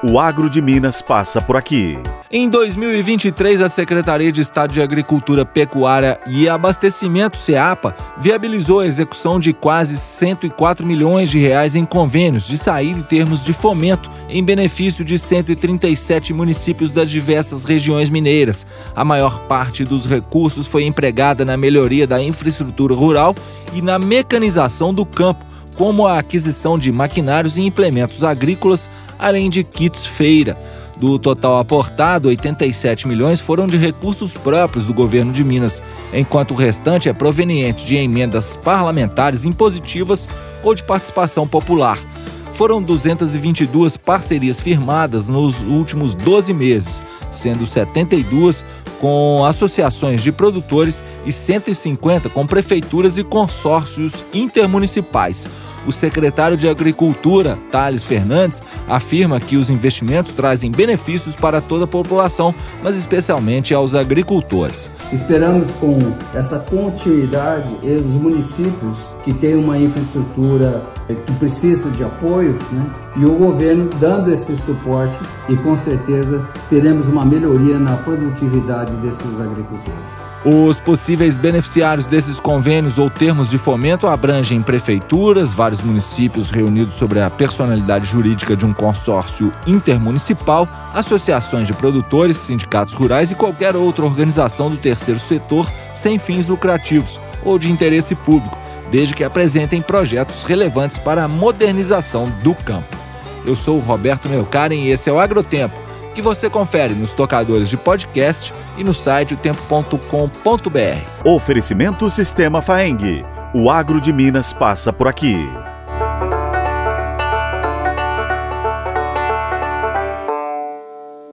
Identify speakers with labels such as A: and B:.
A: O agro de Minas passa por aqui.
B: Em 2023, a Secretaria de Estado de Agricultura, Pecuária e Abastecimento, SEAPA, viabilizou a execução de quase 104 milhões de reais em convênios de saída e termos de fomento em benefício de 137 municípios das diversas regiões mineiras. A maior parte dos recursos foi empregada na melhoria da infraestrutura rural e na mecanização do campo, como a aquisição de maquinários e implementos agrícolas, além de kits feira. Do total aportado, 87 milhões foram de recursos próprios do governo de Minas, enquanto o restante é proveniente de emendas parlamentares impositivas ou de participação popular. Foram 222 parcerias firmadas nos últimos 12 meses, sendo 72 com associações de produtores e 150 com prefeituras e consórcios intermunicipais. O secretário de Agricultura, Thales Fernandes, afirma que os investimentos trazem benefícios para toda a população, mas especialmente aos agricultores.
C: Esperamos com essa continuidade os municípios que têm uma infraestrutura que precisa de apoio, né? e o governo dando esse suporte e com certeza teremos uma melhoria na produtividade desses agricultores.
B: Os possíveis beneficiários desses convênios ou termos de fomento abrangem prefeituras, vários municípios reunidos sobre a personalidade jurídica de um consórcio intermunicipal, associações de produtores, sindicatos rurais e qualquer outra organização do terceiro setor sem fins lucrativos ou de interesse público, desde que apresentem projetos relevantes para a modernização do campo. Eu sou o Roberto Melkaren e esse é o Agrotempo que você confere nos tocadores de podcast e no site otempo.com.br.
A: Oferecimento Sistema Faeng. O agro de Minas passa por aqui.